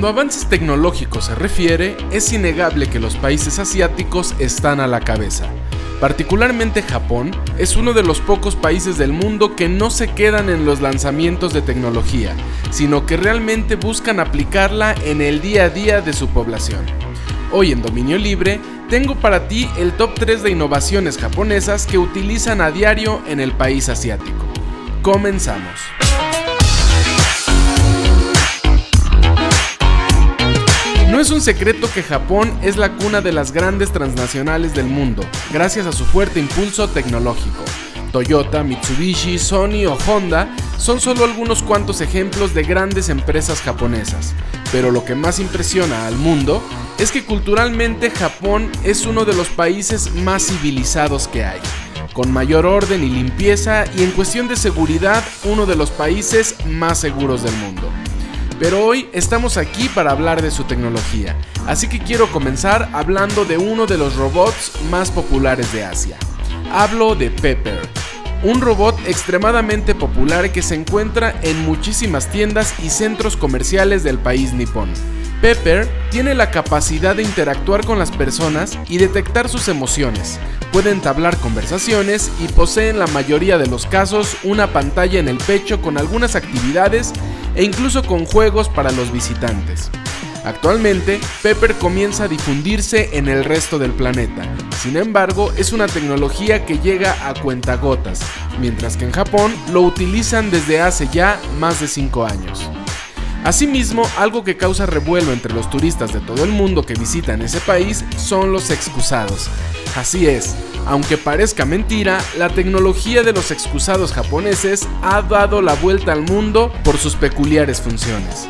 Cuando avances tecnológicos se refiere, es innegable que los países asiáticos están a la cabeza. Particularmente Japón es uno de los pocos países del mundo que no se quedan en los lanzamientos de tecnología, sino que realmente buscan aplicarla en el día a día de su población. Hoy en Dominio Libre tengo para ti el top 3 de innovaciones japonesas que utilizan a diario en el país asiático. Comenzamos. No es un secreto que Japón es la cuna de las grandes transnacionales del mundo, gracias a su fuerte impulso tecnológico. Toyota, Mitsubishi, Sony o Honda son solo algunos cuantos ejemplos de grandes empresas japonesas, pero lo que más impresiona al mundo es que culturalmente Japón es uno de los países más civilizados que hay, con mayor orden y limpieza y en cuestión de seguridad uno de los países más seguros del mundo. Pero hoy estamos aquí para hablar de su tecnología, así que quiero comenzar hablando de uno de los robots más populares de Asia. Hablo de Pepper, un robot extremadamente popular que se encuentra en muchísimas tiendas y centros comerciales del país nipón. Pepper tiene la capacidad de interactuar con las personas y detectar sus emociones, puede entablar conversaciones y posee en la mayoría de los casos una pantalla en el pecho con algunas actividades e incluso con juegos para los visitantes. Actualmente, Pepper comienza a difundirse en el resto del planeta. Sin embargo, es una tecnología que llega a cuentagotas, mientras que en Japón lo utilizan desde hace ya más de 5 años. Asimismo, algo que causa revuelo entre los turistas de todo el mundo que visitan ese país son los excusados. Así es, aunque parezca mentira, la tecnología de los excusados japoneses ha dado la vuelta al mundo por sus peculiares funciones.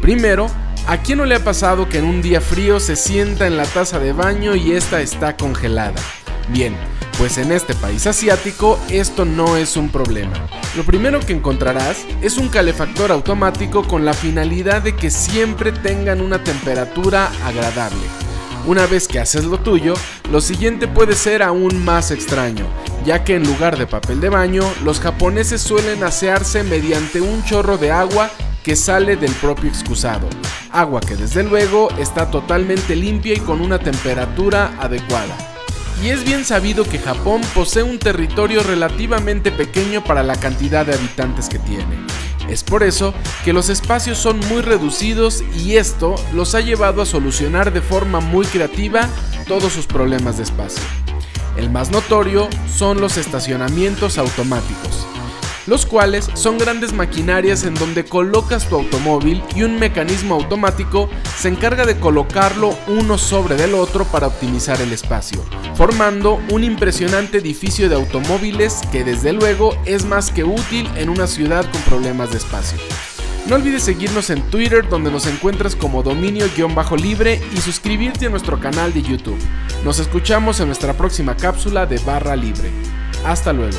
Primero, ¿a quién no le ha pasado que en un día frío se sienta en la taza de baño y esta está congelada? Bien, pues en este país asiático esto no es un problema. Lo primero que encontrarás es un calefactor automático con la finalidad de que siempre tengan una temperatura agradable. Una vez que haces lo tuyo, lo siguiente puede ser aún más extraño, ya que en lugar de papel de baño, los japoneses suelen asearse mediante un chorro de agua que sale del propio excusado. Agua que desde luego está totalmente limpia y con una temperatura adecuada. Y es bien sabido que Japón posee un territorio relativamente pequeño para la cantidad de habitantes que tiene. Es por eso que los espacios son muy reducidos y esto los ha llevado a solucionar de forma muy creativa todos sus problemas de espacio. El más notorio son los estacionamientos automáticos los cuales son grandes maquinarias en donde colocas tu automóvil y un mecanismo automático se encarga de colocarlo uno sobre del otro para optimizar el espacio, formando un impresionante edificio de automóviles que desde luego es más que útil en una ciudad con problemas de espacio. No olvides seguirnos en Twitter donde nos encuentras como dominio-libre y suscribirte a nuestro canal de YouTube. Nos escuchamos en nuestra próxima cápsula de Barra Libre. Hasta luego.